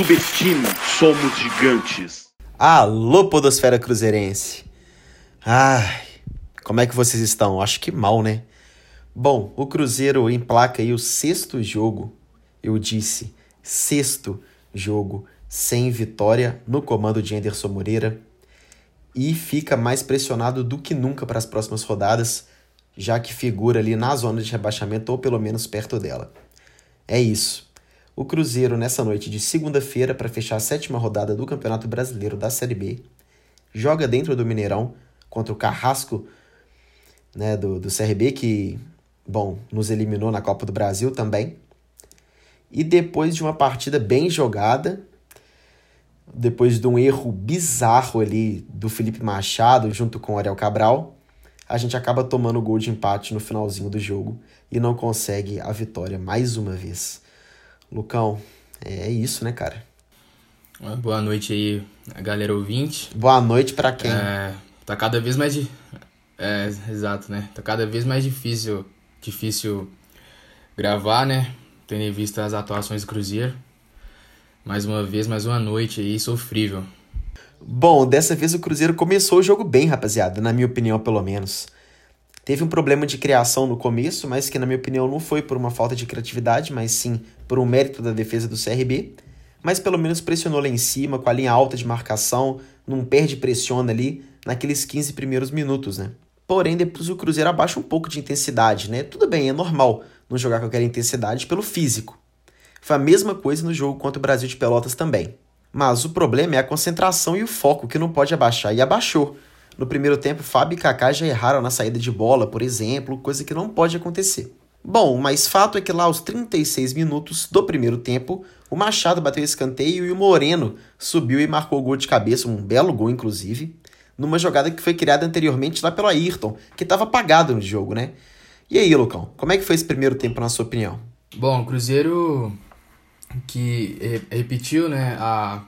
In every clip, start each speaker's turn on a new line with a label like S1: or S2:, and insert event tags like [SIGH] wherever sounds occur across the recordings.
S1: Subestime, somos gigantes.
S2: Alô, Podosfera Cruzeirense. Ai, como é que vocês estão? Acho que mal, né? Bom, o Cruzeiro emplaca aí o sexto jogo, eu disse, sexto jogo sem vitória no comando de Anderson Moreira e fica mais pressionado do que nunca para as próximas rodadas, já que figura ali na zona de rebaixamento ou pelo menos perto dela. É isso. O Cruzeiro, nessa noite de segunda-feira, para fechar a sétima rodada do Campeonato Brasileiro da Série B, joga dentro do Mineirão contra o Carrasco né, do, do CRB, que, bom, nos eliminou na Copa do Brasil também. E depois de uma partida bem jogada, depois de um erro bizarro ali do Felipe Machado junto com o Ariel Cabral, a gente acaba tomando o gol de empate no finalzinho do jogo e não consegue a vitória mais uma vez. Lucão, é isso, né, cara?
S3: Boa noite aí, a galera ouvinte.
S2: Boa noite para quem?
S3: É, tá cada vez mais. É, exato, né? Tá cada vez mais difícil, difícil gravar, né? Tendo em vista as atuações do Cruzeiro. Mais uma vez, mais uma noite aí sofrível.
S2: Bom, dessa vez o Cruzeiro começou o jogo bem, rapaziada, na minha opinião, pelo menos. Teve um problema de criação no começo, mas que, na minha opinião, não foi por uma falta de criatividade, mas sim por um mérito da defesa do CRB. Mas pelo menos pressionou lá em cima, com a linha alta de marcação, não perde pressiona ali naqueles 15 primeiros minutos, né? Porém, depois o Cruzeiro abaixa um pouco de intensidade, né? Tudo bem, é normal não jogar com aquela intensidade pelo físico. Foi a mesma coisa no jogo contra o Brasil de Pelotas também. Mas o problema é a concentração e o foco que não pode abaixar, e abaixou. No primeiro tempo, Fábio e Kaká já erraram na saída de bola, por exemplo, coisa que não pode acontecer. Bom, mas fato é que lá aos 36 minutos do primeiro tempo, o Machado bateu escanteio e o Moreno subiu e marcou o gol de cabeça, um belo gol inclusive, numa jogada que foi criada anteriormente lá pelo Ayrton, que estava apagado no jogo, né? E aí, Lucão, como é que foi esse primeiro tempo na sua opinião?
S3: Bom, o Cruzeiro que repetiu né, a,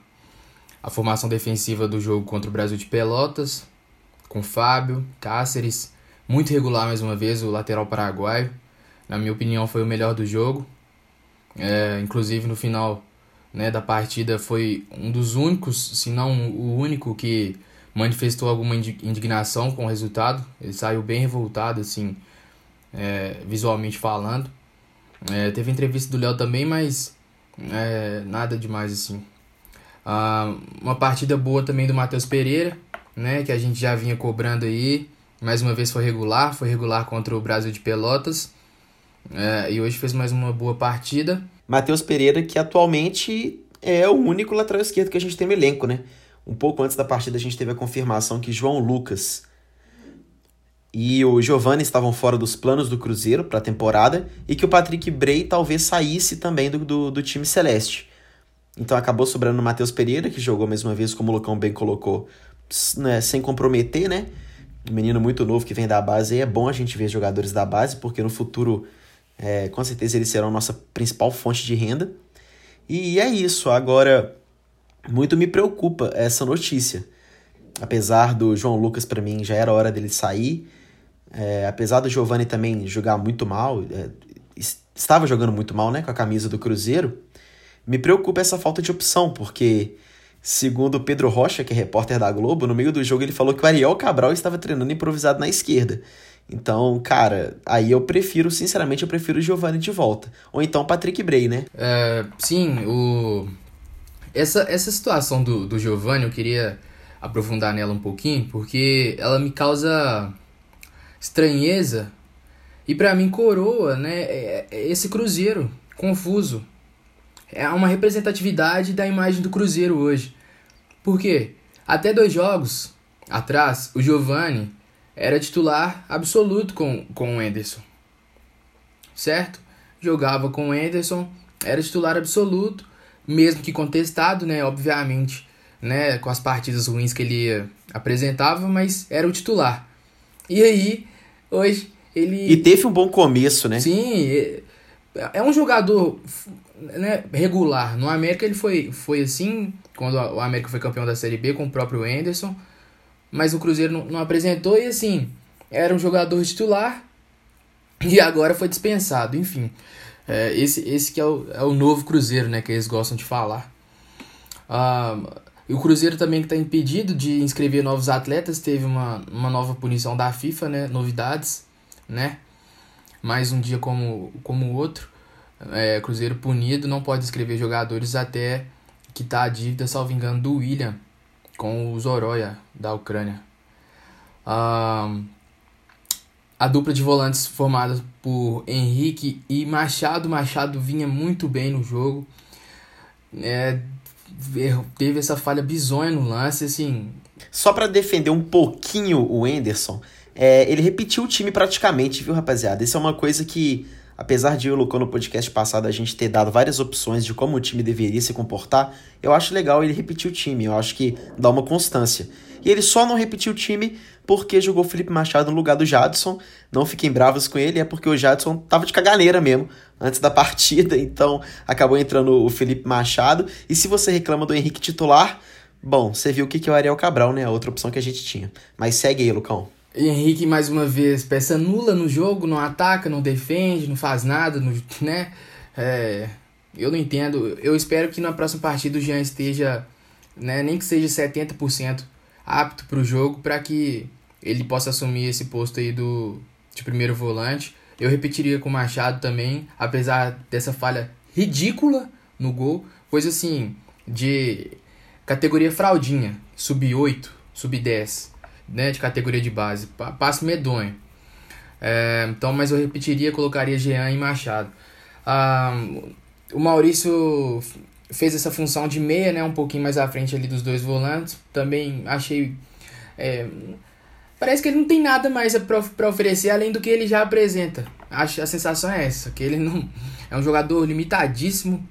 S3: a formação defensiva do jogo contra o Brasil de Pelotas, com Fábio, Cáceres, muito regular mais uma vez, o lateral paraguaio. Na minha opinião, foi o melhor do jogo. É, inclusive, no final né, da partida, foi um dos únicos, se não o único, que manifestou alguma indignação com o resultado. Ele saiu bem revoltado, assim, é, visualmente falando. É, teve entrevista do Léo também, mas é, nada demais assim. Ah, uma partida boa também do Matheus Pereira, né, que a gente já vinha cobrando aí. Mais uma vez foi regular, foi regular contra o Brasil de Pelotas. É, e hoje fez mais uma boa partida.
S2: Matheus Pereira, que atualmente é o único lateral esquerdo que a gente tem no elenco, né? Um pouco antes da partida a gente teve a confirmação que João Lucas e o Giovanni estavam fora dos planos do Cruzeiro para a temporada e que o Patrick Bray talvez saísse também do, do, do time celeste. Então acabou sobrando o Matheus Pereira, que jogou mais uma vez, como o Lucão bem colocou, né, sem comprometer, né? Um menino muito novo que vem da base, e é bom a gente ver jogadores da base, porque no futuro, é, com certeza, eles serão nossa principal fonte de renda. E é isso. Agora, muito me preocupa essa notícia. Apesar do João Lucas, para mim, já era hora dele sair. É, apesar do Giovani também jogar muito mal, é, estava jogando muito mal né, com a camisa do Cruzeiro, me preocupa essa falta de opção, porque, segundo Pedro Rocha, que é repórter da Globo, no meio do jogo ele falou que o Ariel Cabral estava treinando improvisado na esquerda. Então, cara, aí eu prefiro, sinceramente, eu prefiro o Giovani de volta. Ou então o Patrick Bray, né?
S3: É, sim, o... essa, essa situação do, do Giovani, eu queria aprofundar nela um pouquinho, porque ela me causa estranheza e para mim coroa, né, é, é esse cruzeiro confuso. É uma representatividade da imagem do cruzeiro hoje. Por quê? Até dois jogos atrás, o Giovani era titular absoluto com, com o Enderson. Certo? Jogava com o Enderson, era titular absoluto, mesmo que contestado, né, obviamente, né, com as partidas ruins que ele apresentava, mas era o titular. E aí, hoje, ele.
S2: E teve um bom começo, né?
S3: Sim, é, é um jogador né, regular. No América ele foi, foi assim, quando o América foi campeão da Série B com o próprio Anderson, mas o Cruzeiro não, não apresentou e assim, era um jogador titular, e agora foi dispensado, enfim. É, esse, esse que é o, é o novo Cruzeiro, né, que eles gostam de falar. Ah, o Cruzeiro também que está impedido de inscrever novos atletas, teve uma, uma nova punição da FIFA, né, novidades, né, mais um dia como, como o outro. É, Cruzeiro punido, não pode inscrever jogadores até que tá a dívida, salvo engano, do William com o Zoroya da Ucrânia. Ah, a dupla de volantes formada por Henrique e Machado. Machado vinha muito bem no jogo. É, teve essa falha bizonha no lance, assim.
S2: Só para defender um pouquinho o Enderson, é, ele repetiu o time praticamente, viu, rapaziada? Isso é uma coisa que, apesar de eu, Lucão, no podcast passado, a gente ter dado várias opções de como o time deveria se comportar, eu acho legal ele repetir o time. Eu acho que dá uma constância. E ele só não repetiu o time porque jogou Felipe Machado no lugar do Jadson. Não fiquem bravos com ele, é porque o Jadson tava de caganeira mesmo antes da [LAUGHS] partida, então acabou entrando o Felipe Machado. E se você reclama do Henrique titular, bom, você viu o que é o Ariel Cabral, né? A outra opção que a gente tinha. Mas segue aí, Lucão.
S3: Henrique, mais uma vez, peça nula no jogo, não ataca, não defende, não faz nada, né? É, eu não entendo. Eu espero que na próxima partida o Jean esteja, né, nem que seja 70% apto para o jogo para que ele possa assumir esse posto aí do de primeiro volante. Eu repetiria com o Machado também, apesar dessa falha ridícula no gol, coisa assim de categoria fraldinha, sub 8, sub 10, né, de categoria de base, passo medonho. É, então, mas eu repetiria, colocaria Jean e Machado. Ah, o Maurício fez essa função de meia, né, um pouquinho mais à frente ali dos dois volantes. Também achei é, parece que ele não tem nada mais para oferecer além do que ele já apresenta. Acho a sensação é essa, que ele não é um jogador limitadíssimo.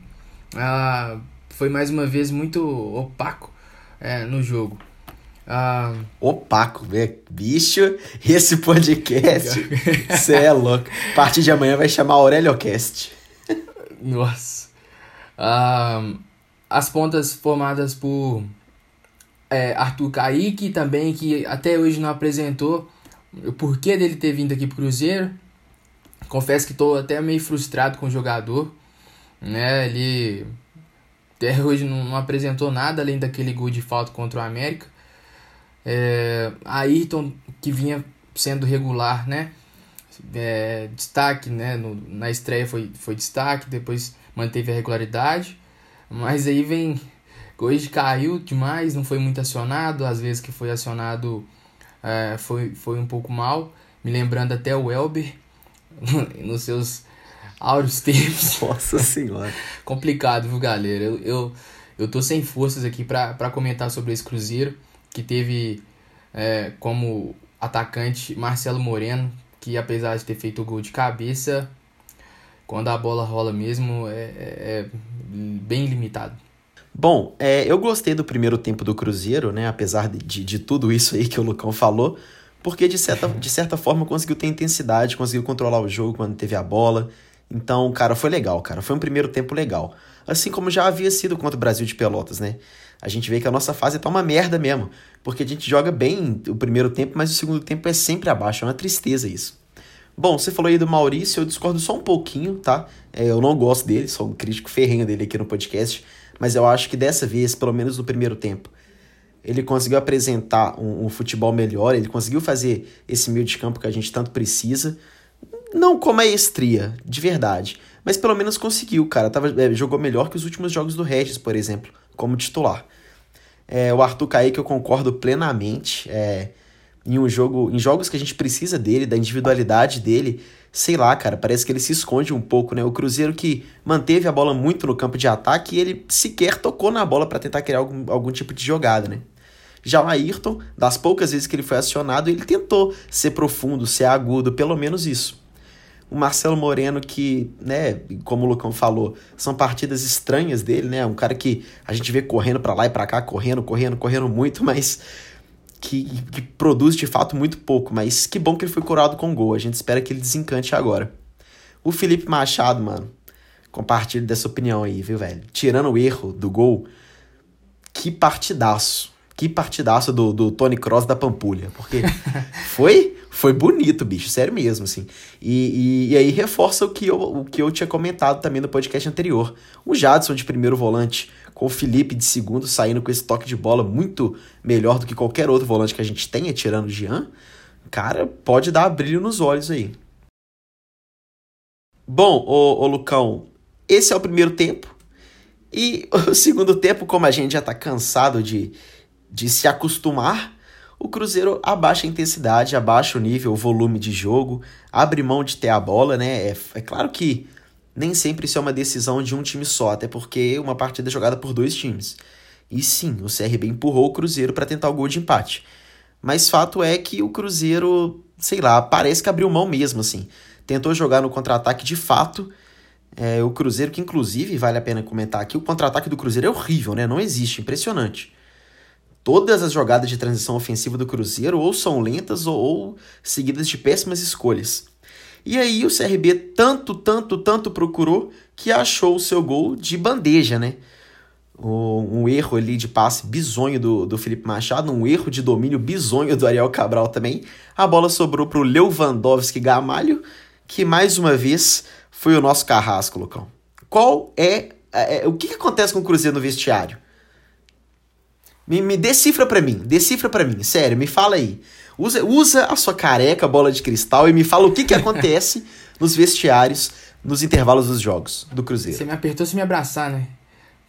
S3: Ah, foi mais uma vez muito opaco é, no jogo.
S2: Ah, opaco, né? bicho, esse podcast, você é louco. A partir de amanhã vai chamar Aurélio Cast.
S3: Nossa. Uh, as pontas formadas por é, Arthur Kaique também, que até hoje não apresentou o porquê dele ter vindo aqui pro Cruzeiro. Confesso que estou até meio frustrado com o jogador. Né? Ele até hoje não, não apresentou nada além daquele gol de falta contra o América. É, Ayrton, que vinha sendo regular, né? É, destaque, né? No, na estreia foi, foi destaque, depois manteve a regularidade, mas aí vem. Hoje caiu demais, não foi muito acionado, às vezes que foi acionado é, foi, foi um pouco mal, me lembrando até o Elber [LAUGHS] nos seus áureos tempos. [LAUGHS]
S2: Nossa senhora.
S3: Complicado, viu, galera? Eu, eu, eu tô sem forças aqui para comentar sobre esse Cruzeiro, que teve é, como atacante Marcelo Moreno, que apesar de ter feito o gol de cabeça, quando a bola rola mesmo, é, é, é bem limitado.
S2: Bom, é, eu gostei do primeiro tempo do Cruzeiro, né? Apesar de, de, tudo isso aí que o Lucão falou, porque de certa, de certa forma conseguiu ter intensidade, conseguiu controlar o jogo quando teve a bola. Então, cara, foi legal, cara. Foi um primeiro tempo legal. Assim como já havia sido contra o Brasil de Pelotas, né? A gente vê que a nossa fase tá uma merda mesmo. Porque a gente joga bem o primeiro tempo, mas o segundo tempo é sempre abaixo. É uma tristeza isso. Bom, você falou aí do Maurício, eu discordo só um pouquinho, tá? É, eu não gosto dele, sou um crítico ferrenho dele aqui no podcast, mas eu acho que dessa vez, pelo menos no primeiro tempo, ele conseguiu apresentar um, um futebol melhor, ele conseguiu fazer esse meio de campo que a gente tanto precisa. Não com maestria, de verdade, mas pelo menos conseguiu, cara. Tava, é, jogou melhor que os últimos jogos do Regis, por exemplo, como titular. É, o Arthur Kaique eu concordo plenamente. É, em um jogo, em jogos que a gente precisa dele, da individualidade dele, sei lá, cara, parece que ele se esconde um pouco, né? O Cruzeiro que manteve a bola muito no campo de ataque e ele sequer tocou na bola para tentar criar algum, algum tipo de jogada, né? Já o Ayrton, das poucas vezes que ele foi acionado, ele tentou ser profundo, ser agudo, pelo menos isso. O Marcelo Moreno, que, né, como o Lucão falou, são partidas estranhas dele, né? Um cara que a gente vê correndo para lá e para cá, correndo, correndo, correndo muito, [LAUGHS] mas que, que produz de fato muito pouco, mas que bom que ele foi curado com gol. A gente espera que ele desencante agora. O Felipe Machado, mano, compartilho dessa opinião aí, viu, velho? Tirando o erro do gol, que partidaço. Que partidaço do, do Tony Cross da Pampulha. Porque [LAUGHS] foi Foi bonito, bicho, sério mesmo, assim. E, e, e, aí reforça o que, eu, o que eu tinha comentado também no podcast anterior. O Jadson de primeiro volante, com o Felipe de segundo, saindo com esse toque de bola muito melhor do que qualquer outro volante que a gente tenha, tirando o Jean. Cara, pode dar brilho nos olhos aí. Bom, ô, ô Lucão, esse é o primeiro tempo. E [LAUGHS] o segundo tempo, como a gente já tá cansado de, de se acostumar, o Cruzeiro abaixa a intensidade, abaixa o nível, o volume de jogo, abre mão de ter a bola, né? É, é claro que nem sempre isso é uma decisão de um time só, até porque uma partida é jogada por dois times. E sim, o CRB empurrou o Cruzeiro para tentar o gol de empate. Mas fato é que o Cruzeiro, sei lá, parece que abriu mão mesmo, assim. Tentou jogar no contra-ataque de fato. É, o Cruzeiro, que inclusive vale a pena comentar aqui, o contra-ataque do Cruzeiro é horrível, né? Não existe, impressionante todas as jogadas de transição ofensiva do Cruzeiro ou são lentas ou, ou seguidas de péssimas escolhas. E aí o CRB tanto, tanto, tanto procurou que achou o seu gol de bandeja, né? Um erro ali de passe bizonho do, do Felipe Machado, um erro de domínio bizonho do Ariel Cabral também. A bola sobrou para o Lewandowski Gamalho, que mais uma vez foi o nosso carrasco, Lucão. Qual é, é, é o que, que acontece com o Cruzeiro no vestiário? Me, me decifra pra mim, decifra pra mim, sério, me fala aí. Usa, usa a sua careca, bola de cristal e me fala o que, que [LAUGHS] acontece nos vestiários, nos intervalos dos jogos do Cruzeiro.
S3: Você me apertou se me abraçar, né?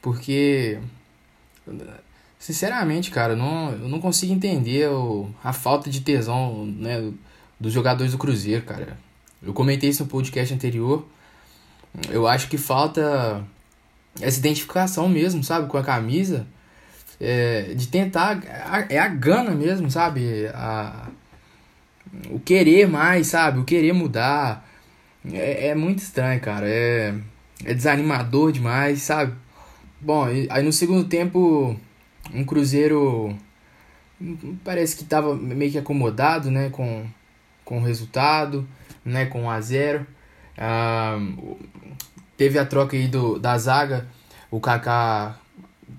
S3: Porque. Sinceramente, cara, eu não, eu não consigo entender o, a falta de tesão né, dos jogadores do Cruzeiro, cara. Eu comentei isso no podcast anterior. Eu acho que falta essa identificação mesmo, sabe, com a camisa é, de tentar. É a gana mesmo, sabe? A, o querer mais, sabe? O querer mudar. É, é muito estranho, cara. É, é desanimador demais, sabe? Bom, aí no segundo tempo, um Cruzeiro parece que tava meio que acomodado, né? Com, com o resultado, né? Com 1 a 0 ah, Teve a troca aí do, da zaga. O Kaká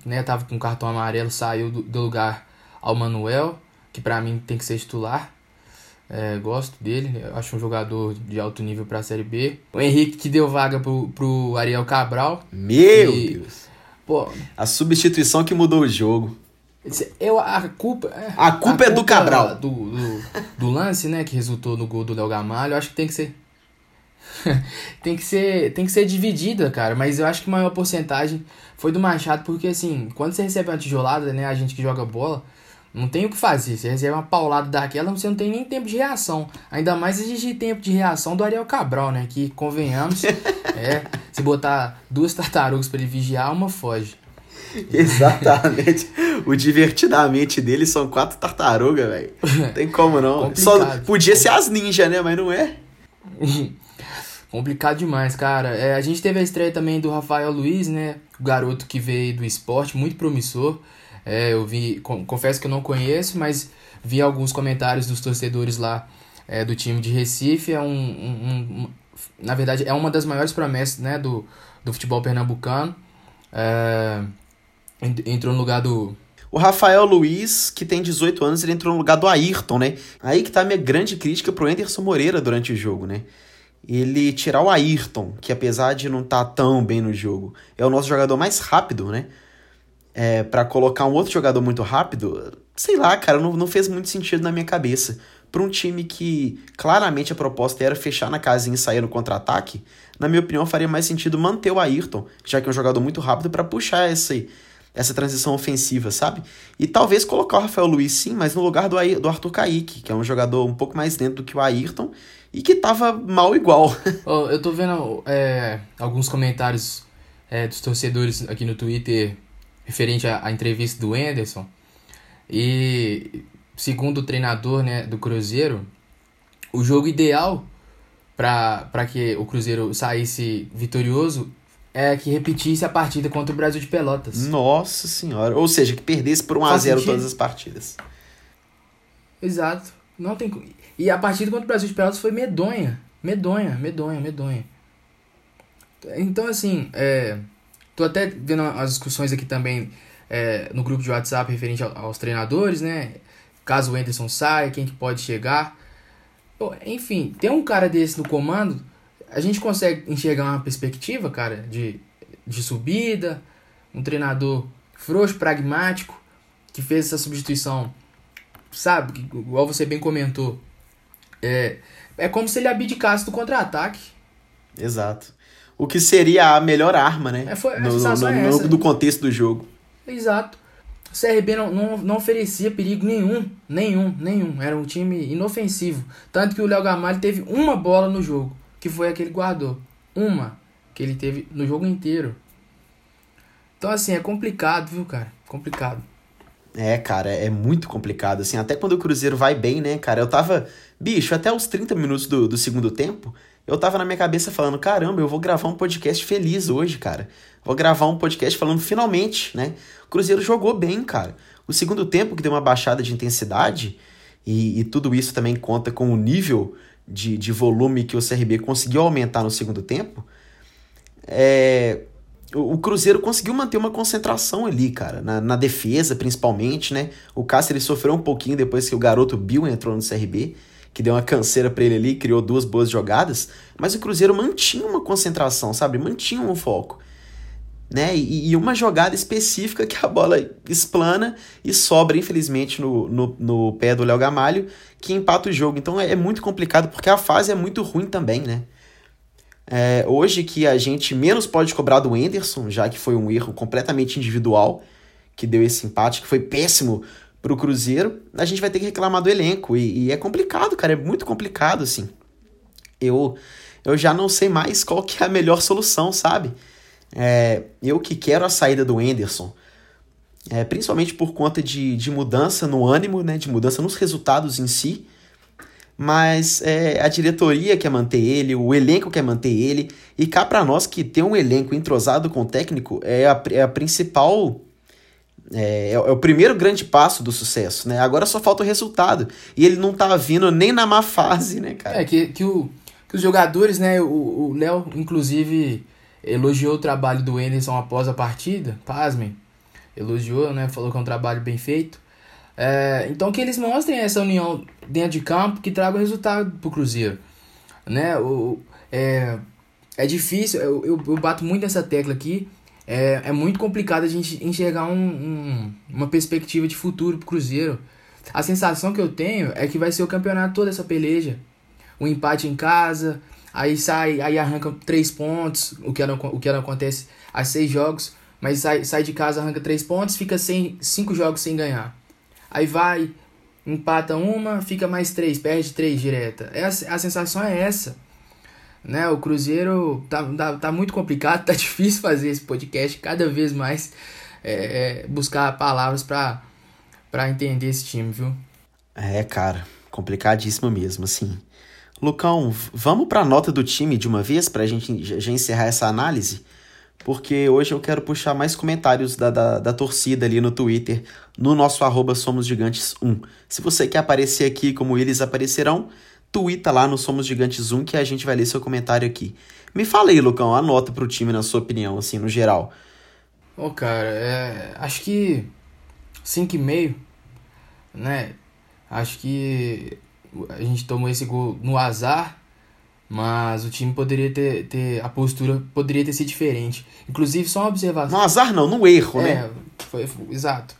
S3: né, tava com cartão amarelo, saiu do, do lugar ao Manuel, que para mim tem que ser titular. É, gosto dele, acho um jogador de alto nível para a Série B. O Henrique que deu vaga pro, pro Ariel Cabral.
S2: Meu e, Deus! Pô, a substituição que mudou o jogo.
S3: Eu, a culpa.
S2: É, a culpa a é do Cabral.
S3: Do, do, do, lance, né, que resultou no gol do Léo Gamalho, eu acho que tem que ser. [LAUGHS] tem que ser tem que ser dividida, cara. Mas eu acho que a maior porcentagem foi do Machado, porque assim, quando você recebe uma tijolada, né, a gente que joga bola, não tem o que fazer. Você recebe uma paulada daquela, você não tem nem tempo de reação. Ainda mais existe tempo de reação do Ariel Cabral, né? Que, convenhamos, [LAUGHS] é, se botar duas tartarugas para ele vigiar, uma foge. [LAUGHS]
S2: Exatamente. o divertidamente dele são quatro tartarugas, velho. Tem como não. Só podia ser as ninjas, né? Mas não é.
S3: Complicado demais, cara. É, a gente teve a estreia também do Rafael Luiz, né? O garoto que veio do esporte, muito promissor. É, eu vi, confesso que eu não conheço, mas vi alguns comentários dos torcedores lá é, do time de Recife. É um, um, um, na verdade, é uma das maiores promessas né, do, do futebol pernambucano. É, entrou no lugar do,
S2: o Rafael Luiz, que tem 18 anos, ele entrou no lugar do Ayrton, né? Aí que tá a minha grande crítica pro Anderson Moreira durante o jogo, né? Ele tirar o Ayrton, que apesar de não estar tá tão bem no jogo, é o nosso jogador mais rápido, né? É, para colocar um outro jogador muito rápido, sei lá, cara, não, não fez muito sentido na minha cabeça. Para um time que claramente a proposta era fechar na casinha e sair no contra-ataque, na minha opinião faria mais sentido manter o Ayrton, já que é um jogador muito rápido, para puxar esse, essa transição ofensiva, sabe? E talvez colocar o Rafael Luiz sim, mas no lugar do, do Arthur Kaique, que é um jogador um pouco mais lento do que o Ayrton e que tava mal igual. [LAUGHS]
S3: oh, eu tô vendo é, alguns comentários é, dos torcedores aqui no Twitter referente à, à, entrevista do Anderson. E segundo o treinador né, do Cruzeiro, o jogo ideal para que o Cruzeiro saísse vitorioso é que repetisse a partida contra o Brasil de Pelotas.
S2: Nossa senhora. Ou seja, que perdesse por 1x0 todas as partidas.
S3: Exato. Não tem. E a partida contra o Brasil de Pelotas foi medonha. Medonha, medonha, medonha. Então, assim, é, tô até vendo as discussões aqui também é, no grupo de WhatsApp referente aos treinadores, né? Caso o Anderson saia, quem que pode chegar. Pô, enfim, ter um cara desse no comando, a gente consegue enxergar uma perspectiva, cara, de, de subida, um treinador frouxo, pragmático, que fez essa substituição, sabe, igual você bem comentou, é, é como se ele abdicasse do contra-ataque.
S2: Exato. O que seria a melhor arma, né?
S3: É, foi,
S2: no, no,
S3: é
S2: no, no contexto do jogo.
S3: Exato. O CRB não, não, não oferecia perigo nenhum, nenhum, nenhum. Era um time inofensivo. Tanto que o Léo Gamalho teve uma bola no jogo, que foi a que ele guardou. Uma que ele teve no jogo inteiro. Então, assim, é complicado, viu, cara? Complicado.
S2: É, cara, é muito complicado, assim, até quando o Cruzeiro vai bem, né, cara, eu tava, bicho, até os 30 minutos do, do segundo tempo, eu tava na minha cabeça falando, caramba, eu vou gravar um podcast feliz hoje, cara, vou gravar um podcast falando finalmente, né, o Cruzeiro jogou bem, cara, o segundo tempo que deu uma baixada de intensidade, e, e tudo isso também conta com o nível de, de volume que o CRB conseguiu aumentar no segundo tempo, é, o Cruzeiro conseguiu manter uma concentração ali, cara, na, na defesa principalmente, né? O Cáceres sofreu um pouquinho depois que o garoto Bill entrou no CRB, que deu uma canseira para ele ali, criou duas boas jogadas, mas o Cruzeiro mantinha uma concentração, sabe? Mantinha um foco. Né? E, e uma jogada específica que a bola explana e sobra, infelizmente, no, no, no pé do Léo Gamalho, que empata o jogo. Então é, é muito complicado, porque a fase é muito ruim também, né? É, hoje que a gente menos pode cobrar do Enderson, já que foi um erro completamente individual que deu esse empate, que foi péssimo pro Cruzeiro, a gente vai ter que reclamar do elenco. E, e é complicado, cara, é muito complicado, assim. Eu, eu já não sei mais qual que é a melhor solução, sabe? É, eu que quero a saída do Enderson, é, principalmente por conta de, de mudança no ânimo, né, de mudança nos resultados em si, mas é, a diretoria quer manter ele, o elenco quer manter ele, e cá para nós que ter um elenco entrosado com o técnico é a, é a principal. É, é, o primeiro grande passo do sucesso, né? Agora só falta o resultado. E ele não tá vindo nem na má fase, né, cara?
S3: É, que, que, o, que os jogadores, né? O Léo, inclusive, elogiou o trabalho do Anderson após a partida, pasmem. Elogiou, né? Falou que é um trabalho bem feito. É, então que eles mostrem essa união dentro de campo que traga resultado pro Cruzeiro. Né? O, é, é difícil, eu, eu, eu bato muito nessa tecla aqui. É, é muito complicado a gente enxergar um, um, uma perspectiva de futuro pro Cruzeiro. A sensação que eu tenho é que vai ser o campeonato toda essa peleja. O um empate em casa, aí sai, aí arranca três pontos, o que não, o que não acontece a seis jogos, mas sai, sai de casa, arranca três pontos, fica sem, cinco jogos sem ganhar. Aí vai, empata uma, fica mais três, perde três direta. É a, sensação é essa. Né? O Cruzeiro tá, tá, tá muito complicado, [LAUGHS] tá difícil fazer esse podcast, cada vez mais é, é, buscar palavras para entender esse time, viu?
S2: É, cara, complicadíssimo mesmo, assim. Lucão, vamos para a nota do time de uma vez para a gente já encerrar essa análise? Porque hoje eu quero puxar mais comentários da, da, da torcida ali no Twitter, no nosso arroba Somos Gigantes 1. Se você quer aparecer aqui como eles aparecerão, twitta lá no Somos Gigantes 1 que a gente vai ler seu comentário aqui. Me fala aí, Lucão, a nota pro time na sua opinião, assim, no geral.
S3: Ô, oh, cara, é, acho que 5,5, né? Acho que a gente tomou esse gol no azar, mas o time poderia ter, ter. A postura poderia ter sido diferente. Inclusive, só uma observação.
S2: No azar não, no erro,
S3: é,
S2: né?
S3: Foi, foi, exato.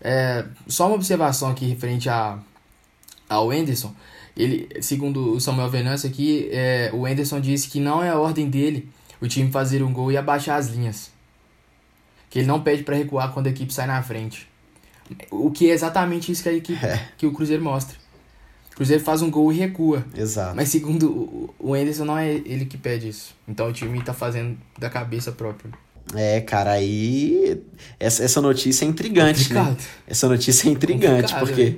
S3: É, só uma observação aqui referente a, ao Anderson. Ele, segundo o Samuel Venâncio aqui, é, o Anderson disse que não é a ordem dele o time fazer um gol e abaixar as linhas. Que ele não pede para recuar quando a equipe sai na frente. O que é exatamente isso que a equipe, é. que o Cruzeiro mostra. O Cruzeiro faz um gol e recua.
S2: Exato.
S3: Mas segundo o Anderson, não é ele que pede isso. Então o time tá fazendo da cabeça própria.
S2: É, cara, aí. Essa, essa notícia é intrigante? Complicado. né? Essa notícia é intrigante, Complicado, porque né?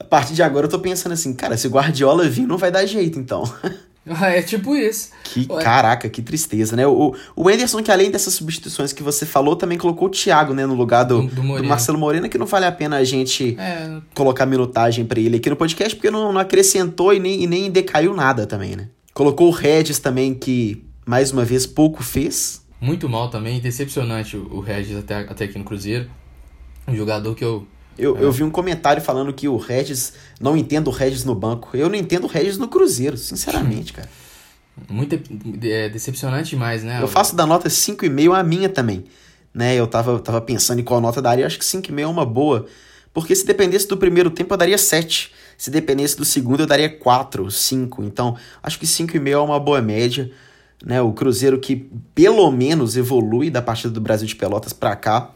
S2: a partir de agora eu tô pensando assim, cara, se o Guardiola vir, não vai dar jeito, então. [LAUGHS] [LAUGHS]
S3: É tipo isso.
S2: Que Ué. caraca, que tristeza, né? O, o Anderson, que além dessas substituições que você falou, também colocou o Thiago, né, no lugar do, do, do Marcelo Moreno, que não vale a pena a gente é. colocar minutagem para ele aqui no podcast, porque não, não acrescentou e nem, e nem decaiu nada também, né? Colocou o Regis também, que mais uma vez pouco fez.
S3: Muito mal também, decepcionante o Regis até, até aqui no Cruzeiro. Um jogador que eu,
S2: Eu, é. eu vi um comentário falando que o Regis. Não entendo o Regis no banco. Eu não entendo o Regis no Cruzeiro, sinceramente, cara.
S3: Muito é, decepcionante demais, né?
S2: Eu faço da nota 5,5 a minha também. Né? Eu tava, tava pensando em qual nota daria, acho que 5,5 é uma boa. Porque se dependesse do primeiro tempo, eu daria 7. Se dependesse do segundo, eu daria 4, 5. Então, acho que 5,5 é uma boa média. Né? O Cruzeiro que pelo menos evolui da partida do Brasil de Pelotas para cá.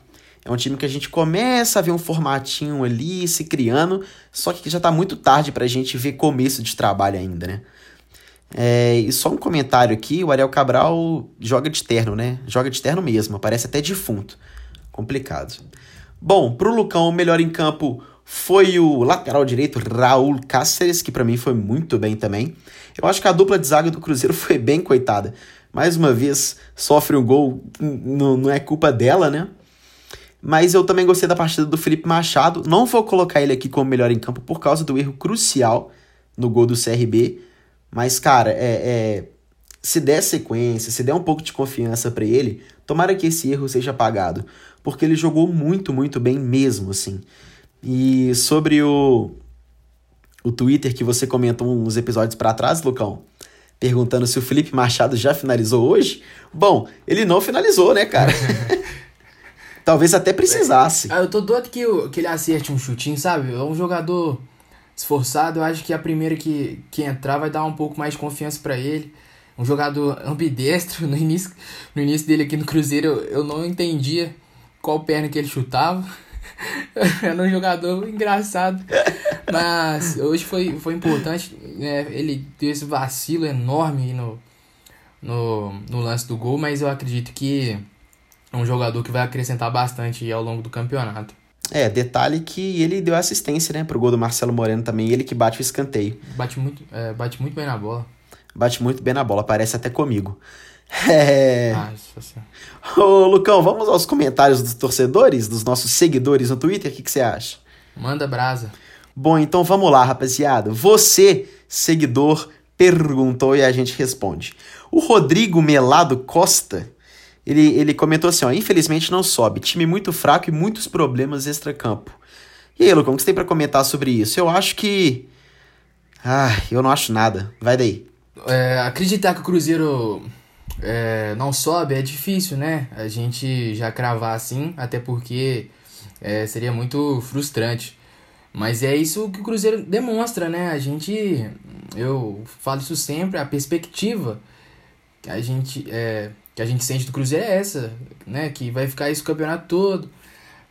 S2: É um time que a gente começa a ver um formatinho ali se criando, só que já tá muito tarde pra gente ver começo de trabalho ainda, né? É, e só um comentário aqui, o Ariel Cabral joga de terno, né? Joga de terno mesmo, parece até defunto. Complicado. Bom, pro Lucão, o melhor em campo foi o lateral direito Raul Cáceres, que para mim foi muito bem também. Eu acho que a dupla de zaga do Cruzeiro [LAUGHS] foi bem coitada. Mais uma vez, sofre um gol, não é culpa dela, né? Mas eu também gostei da partida do Felipe Machado. Não vou colocar ele aqui como melhor em campo por causa do erro crucial no gol do CRB. Mas, cara, é, é, se der sequência, se der um pouco de confiança para ele, tomara que esse erro seja apagado. Porque ele jogou muito, muito bem mesmo, assim. E sobre o, o Twitter que você comentou uns episódios para trás, Lucão, perguntando se o Felipe Machado já finalizou hoje. Bom, ele não finalizou, né, cara? [LAUGHS] Talvez até precisasse.
S3: Ah, eu tô doido que, que ele acerte um chutinho, sabe? É um jogador esforçado, eu acho que a primeira que, que entrar vai dar um pouco mais de confiança para ele. Um jogador ambidestro, no início, no início dele aqui no Cruzeiro eu, eu não entendia qual perna que ele chutava. [LAUGHS] Era um jogador engraçado. Mas hoje foi, foi importante. Né? Ele teve esse vacilo enorme no, no, no lance do gol, mas eu acredito que é um jogador que vai acrescentar bastante ao longo do campeonato.
S2: É, detalhe que ele deu assistência, né, pro gol do Marcelo Moreno também, ele que bate o escanteio.
S3: Bate muito, é, bate muito bem na bola.
S2: Bate muito bem na bola, parece até comigo. [LAUGHS] É... Isso Ô, Lucão, vamos aos comentários dos torcedores, dos nossos seguidores no Twitter, o que, que você acha?
S3: Manda brasa.
S2: Bom, então vamos lá, rapaziada. Você, seguidor, perguntou e a gente responde. O Rodrigo Melado Costa ele, ele comentou assim, ó, infelizmente não sobe, time muito fraco e muitos problemas extra-campo. E aí, Lucão, o que você tem para comentar sobre isso? Eu acho que... Ah, eu não acho nada. Vai daí.
S3: É, acreditar que o Cruzeiro é, não sobe é difícil, né? A gente já cravar assim, até porque é, seria muito frustrante. Mas é isso que o Cruzeiro demonstra, né? A gente, eu falo isso sempre, a perspectiva que a gente é, que a gente sente do Cruzeiro é essa, né? Que vai ficar isso o campeonato todo.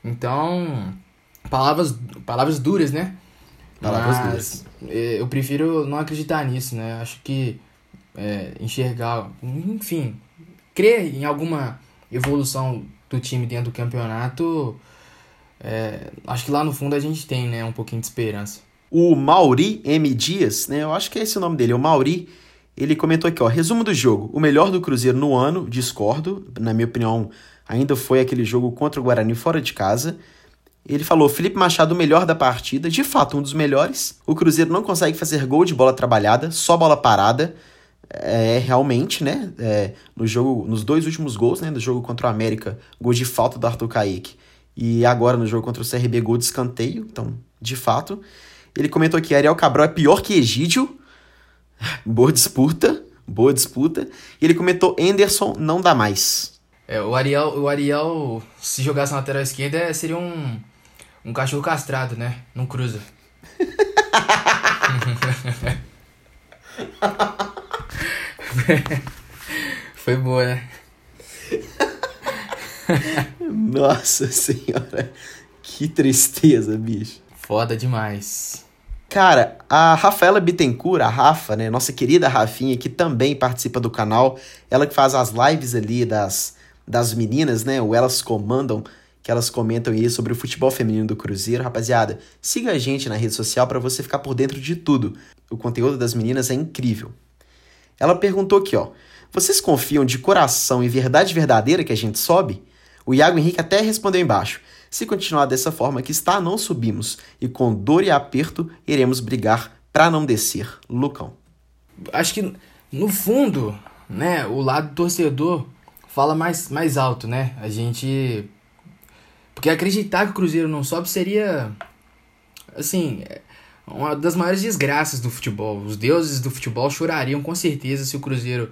S3: Então, palavras, palavras duras, né?
S2: Palavras Mas, duras.
S3: É, eu prefiro não acreditar nisso, né? Acho que é, enxergar, enfim, crer em alguma evolução do time dentro do campeonato, é, acho que lá no fundo a gente tem, né, um pouquinho de esperança.
S2: O Mauri M. Dias, né? Eu acho que é esse o nome dele, o Mauri ele comentou aqui, ó, resumo do jogo. O melhor do Cruzeiro no ano, discordo. Na minha opinião, ainda foi aquele jogo contra o Guarani fora de casa. Ele falou: Felipe Machado, o melhor da partida, de fato, um dos melhores. O Cruzeiro não consegue fazer gol de bola trabalhada, só bola parada. É, realmente, né? É, no jogo, nos dois últimos gols, né? Do jogo contra o América, gol de falta do Arthur Kaique. E agora no jogo contra o CRB, gol de escanteio. Então, de fato. Ele comentou que Ariel Cabral é pior que Egídio. Boa disputa, boa disputa. E ele comentou: Anderson não dá mais.
S3: É, o Ariel, o Ariel, se jogasse na lateral esquerda, seria um, um cachorro castrado, né? Não cruza. [LAUGHS] Foi boa, né?
S2: Nossa senhora, que tristeza, bicho.
S3: Foda demais.
S2: Cara, a Rafaela Bittencourt, a Rafa, né, nossa querida Rafinha, que também participa do canal, ela que faz as lives ali das, das meninas, né, o Elas Comandam, que elas comentam aí sobre o futebol feminino do Cruzeiro. Rapaziada, siga a gente na rede social para você ficar por dentro de tudo. O conteúdo das meninas é incrível. Ela perguntou aqui, ó, vocês confiam de coração e verdade verdadeira que a gente sobe? O Iago Henrique até respondeu embaixo. Se continuar dessa forma que está, não subimos, e com dor e aperto iremos brigar para não descer. Lucão.
S3: Acho que no fundo, né, o lado torcedor fala mais, mais alto, né? A gente. Porque acreditar que o Cruzeiro não sobe seria, assim, uma das maiores desgraças do futebol. Os deuses do futebol chorariam com certeza se o Cruzeiro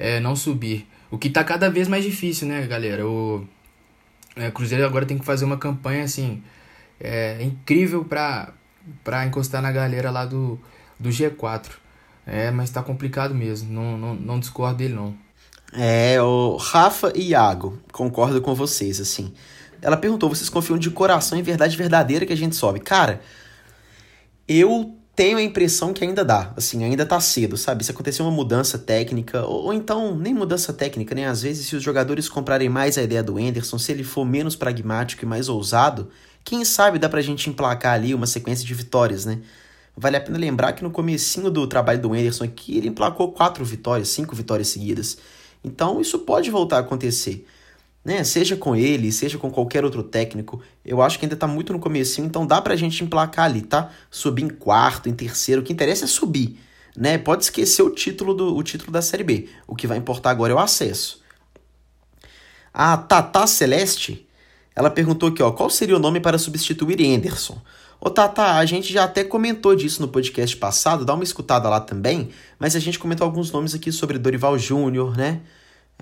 S3: é, não subir. O que tá cada vez mais difícil, né, galera? O é, Cruzeiro agora tem que fazer uma campanha, assim, é, incrível pra, pra encostar na galera lá do, do G4. É, mas tá complicado mesmo. Não, não, não discordo dele, não.
S2: É, o Rafa e Iago, concordo com vocês, assim. Ela perguntou: vocês confiam de coração em verdade verdadeira que a gente sobe? Cara, eu tenho a impressão que ainda dá, assim, ainda tá cedo, sabe? Se acontecer uma mudança técnica, ou, ou, então nem mudança técnica, né? Às vezes, se os jogadores comprarem mais a ideia do Anderson, se ele for menos pragmático e mais ousado, quem sabe dá pra gente emplacar ali uma sequência de vitórias, né? Vale a pena lembrar que no comecinho do trabalho do Anderson aqui, ele emplacou quatro vitórias, cinco vitórias seguidas. Então isso pode voltar a acontecer. Né? Seja com ele, seja com qualquer outro técnico. Eu acho que ainda tá muito no comecinho, então dá pra gente emplacar ali, tá? Subir em quarto, em terceiro, o que interessa é subir. Né? Pode esquecer o título, do, o título da Série B. O que vai importar agora é o acesso. A Tata Celeste, ela perguntou aqui, ó, qual seria o nome para substituir Anderson? Ô Tata, a gente já até comentou disso no podcast passado, dá uma escutada lá também, mas a gente comentou alguns nomes aqui sobre Dorival Júnior, né?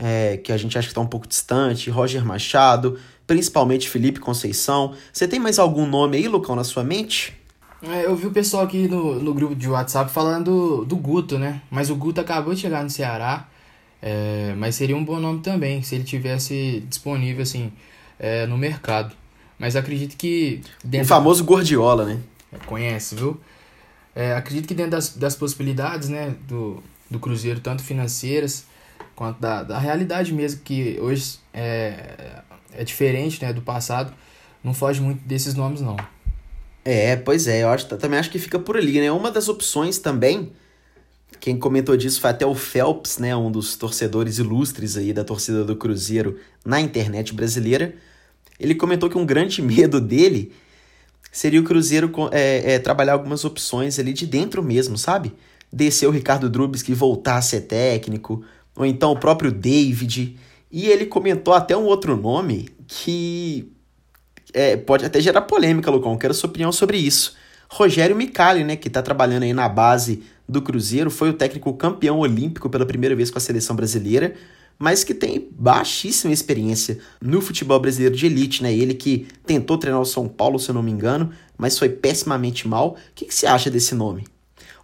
S2: É, que a gente acha que está um pouco distante, Roger Machado, principalmente Felipe Conceição. Você tem mais algum nome aí, Lucão, na sua mente?
S3: É, eu vi o pessoal aqui no, no grupo de WhatsApp falando do, do Guto, né? Mas o Guto acabou de chegar no Ceará, é, mas seria um bom nome também, se ele tivesse disponível, assim, é, no mercado. Mas acredito que.
S2: Dentro... O famoso Gordiola, né?
S3: Conhece, viu? É, acredito que dentro das, das possibilidades né, do, do Cruzeiro, tanto financeiras quanto da, da realidade mesmo, que hoje é, é diferente né, do passado, não foge muito desses nomes, não.
S2: É, pois é, eu acho, também acho que fica por ali, né? Uma das opções também, quem comentou disso foi até o Phelps, né? Um dos torcedores ilustres aí da torcida do Cruzeiro na internet brasileira ele comentou que um grande [LAUGHS] medo dele seria o Cruzeiro é, é, trabalhar algumas opções ali de dentro mesmo, sabe? Descer o Ricardo Drubski voltar a ser técnico, ou então o próprio David. E ele comentou até um outro nome que é, pode até gerar polêmica, Lucão. Quero sua opinião sobre isso. Rogério Micali, né, que está trabalhando aí na base do Cruzeiro, foi o técnico campeão olímpico pela primeira vez com a seleção brasileira mas que tem baixíssima experiência no futebol brasileiro de elite, né? Ele que tentou treinar o São Paulo, se eu não me engano, mas foi pessimamente mal. O que, que você acha desse nome?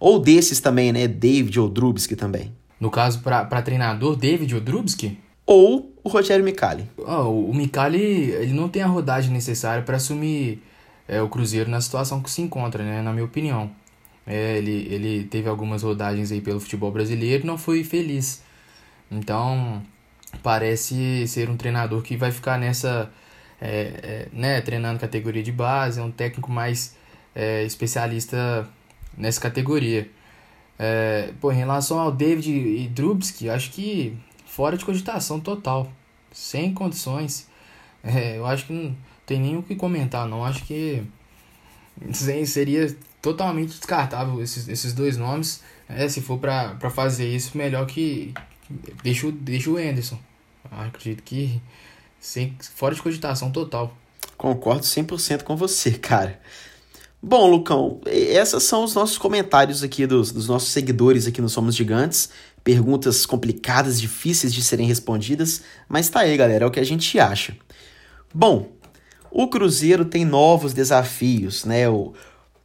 S2: Ou desses também, né? David ou Drubski também.
S3: No caso, para treinador, David ou Drubski?
S2: Ou o Rogério Micali.
S3: Oh, o Micali, ele não tem a rodagem necessária para assumir é, o Cruzeiro na situação que se encontra, né? Na minha opinião. É, ele, ele teve algumas rodagens aí pelo futebol brasileiro e não foi feliz. Então, parece ser um treinador que vai ficar nessa, é, é, né, treinando categoria de base, é um técnico mais é, especialista nessa categoria. É, pô, em relação ao David e Drubsky, acho que fora de cogitação total, sem condições. É, eu acho que não tem nem o que comentar, não. Acho que seria totalmente descartável esses, esses dois nomes. É, se for para fazer isso, melhor que, Deixa deixa o Anderson. Ah, acredito que sem, fora de cogitação total.
S2: Concordo 100% com você, cara. Bom, Lucão, esses são os nossos comentários aqui dos, dos nossos seguidores aqui no Somos Gigantes. Perguntas complicadas, difíceis de serem respondidas, mas tá aí, galera, é o que a gente acha. Bom, o Cruzeiro tem novos desafios, né? O,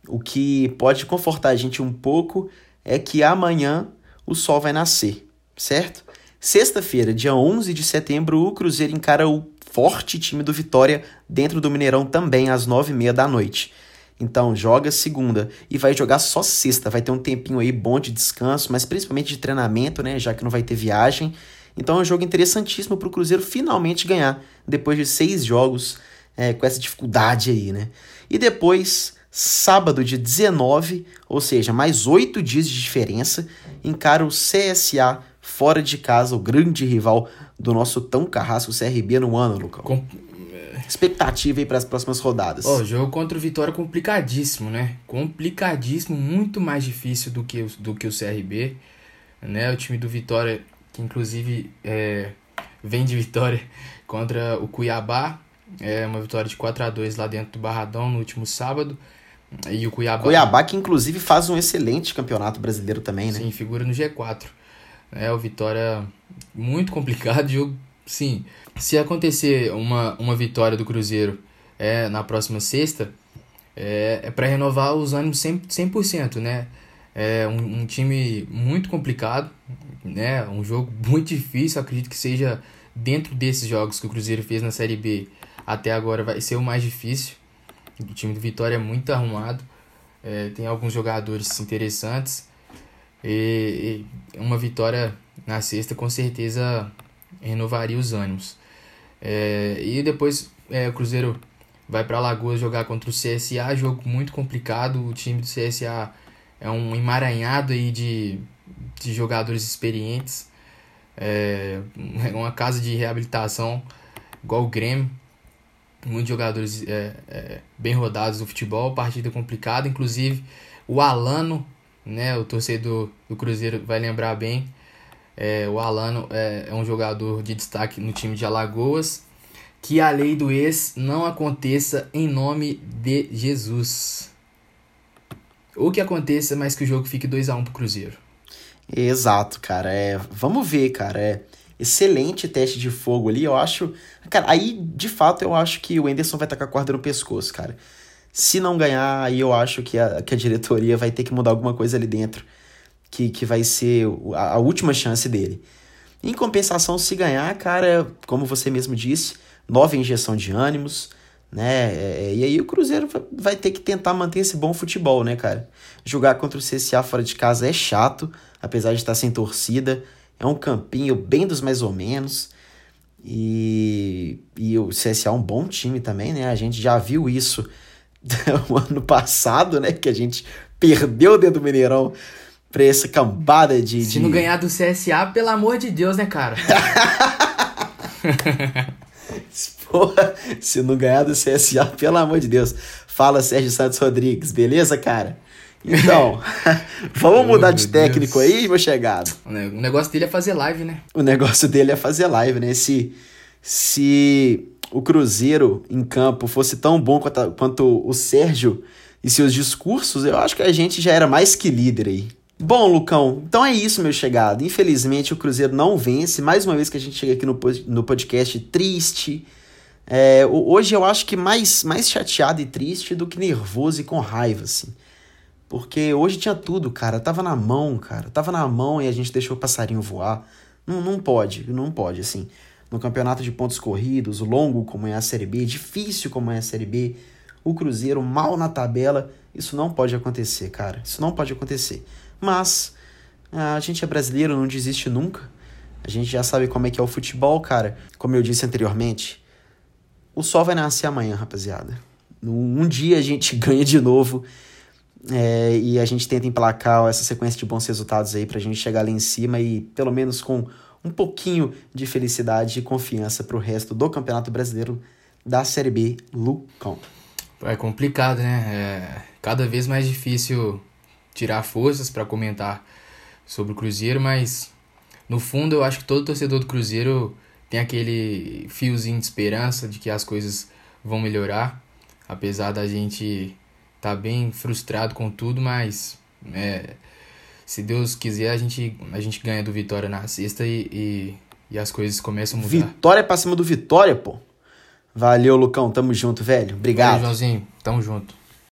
S2: o que pode confortar a gente um pouco é que amanhã o sol vai nascer certo? Sexta-feira, dia 11 de setembro, o Cruzeiro encara o forte time do Vitória dentro do Mineirão também às nove e meia da noite. Então, joga segunda e vai jogar só sexta. Vai ter um tempinho aí bom de descanso, mas principalmente de treinamento, né? Já que não vai ter viagem. Então, é um jogo interessantíssimo para o Cruzeiro finalmente ganhar, depois de seis jogos é, com essa dificuldade aí, né? E depois, sábado, dia 19, ou seja, mais oito dias de diferença, encara o CSA fora de casa, o grande rival do nosso tão carrasco CRB no ano, Lucão. Com... Expectativa aí para as próximas rodadas.
S3: O oh, jogo contra o Vitória complicadíssimo, né? Complicadíssimo, muito mais difícil do que, do que o CRB. Né? O time do Vitória, que inclusive é, vem de vitória [LAUGHS] contra o Cuiabá. É uma vitória de 4 a 2 lá dentro do Barradão no último sábado. E o Cuiabá.
S2: Cuiabá que inclusive faz um excelente campeonato brasileiro também, né?
S3: Sim, figura no G4. É o Vitória muito complicado, [LAUGHS] jogo. Sim, se acontecer uma, uma vitória do Cruzeiro é, na próxima sexta, é, é para renovar os ânimos 100%, 100% né? É um, um, time muito complicado, né? Um jogo [LAUGHS] muito difícil, acredito que seja dentro desses jogos que o Cruzeiro fez na Série B até agora vai ser o mais difícil. O time do Vitória é muito arrumado, é, tem alguns jogadores interessantes e, e, uma vitória na sexta com certeza renovaria os ânimos. É, e depois é, o Cruzeiro vai para Lagoas jogar contra o CSA, jogo muito complicado. O time do CSA é um emaranhado aí de, de jogadores experientes. É [LAUGHS] uma casa de reabilitação igual o Grêmio. Muitos jogadores é, é, bem rodados do futebol, partida complicada. Inclusive o Alano, né, o torcedor do Cruzeiro vai lembrar bem. É, o Alano é, é um jogador de destaque no time de Alagoas que a lei do ex não aconteça em nome de Jesus. Ou que aconteça, mas que o jogo fique 2 a 1 um pro Cruzeiro.
S2: Exato, cara. É, vamos ver, cara. É excelente teste de fogo ali. Eu acho. Cara, aí de fato eu acho que o Enderson vai estar com a corda no pescoço, cara. Se não ganhar, aí eu acho que a, que a diretoria vai ter que mudar alguma coisa ali dentro. Que, que vai ser a, a última chance dele. Em compensação, se ganhar, cara, como você mesmo disse, nova injeção de ânimos, né? É, é, e aí o Cruzeiro vai ter que tentar manter esse bom futebol, né, cara? Jogar contra o CSA fora de casa é chato, apesar de estar sem torcida. É um campinho bem dos mais ou menos. E, e o CSA é um bom time também, né? A gente já viu isso [LAUGHS] no ano passado, né? Que a gente perdeu dentro do Mineirão pra essa cambada de.
S3: Se
S2: de...
S3: não ganhar do CSA, pelo amor de Deus, né, cara? [LAUGHS]
S2: Porra, se não ganhar do CSA, pelo amor de Deus. Fala Sérgio Santos Rodrigues, beleza, cara? Então, [LAUGHS] vamos mudar de técnico Deus. aí, meu chegado.
S3: O negócio dele é fazer live, né?
S2: O negócio dele é fazer live, né? Se, se o Cruzeiro em campo fosse tão bom quanto, quanto o Sérgio e seus discursos, eu acho que a gente já era mais que líder aí. Bom, Lucão, então é isso, meu chegado. Infelizmente o Cruzeiro não vence. Mais uma vez que a gente chega aqui no, no podcast triste. É, hoje eu acho que mais, mais chateado e triste do que nervoso e com raiva, assim. Porque hoje tinha tudo, cara. Tava na mão, cara. Tava na mão e a gente deixou o passarinho voar. Não, não pode, não pode, assim. No campeonato de pontos corridos, longo como é a Série B, difícil como é a Série B, o Cruzeiro mal na tabela, isso não pode acontecer, cara. Isso não pode acontecer. Mas a gente é brasileiro, não desiste nunca. A gente já sabe como é que é o futebol, cara. Como eu disse anteriormente, o sol vai nascer amanhã, rapaziada. Um dia a gente [LAUGHS] ganha de novo é, e a gente tenta emplacar essa sequência de bons resultados aí pra gente chegar lá em cima e pelo menos com um pouquinho de felicidade e confiança pro resto do Campeonato Brasileiro da Série B, Lucão.
S3: É complicado, né? É cada vez mais difícil tirar forças para comentar sobre o Cruzeiro, mas no fundo eu acho que todo torcedor do Cruzeiro tem aquele fiozinho de esperança de que as coisas vão melhorar, apesar da gente estar tá bem frustrado com tudo, mas é, se Deus quiser a gente, a gente ganha do Vitória na sexta e, e, e as coisas começam a mudar.
S2: Vitória pra cima do Vitória, pô. Valeu, Lucão. Tamo junto, velho. Obrigado.
S3: Valeu, Joãozinho. Tamo junto.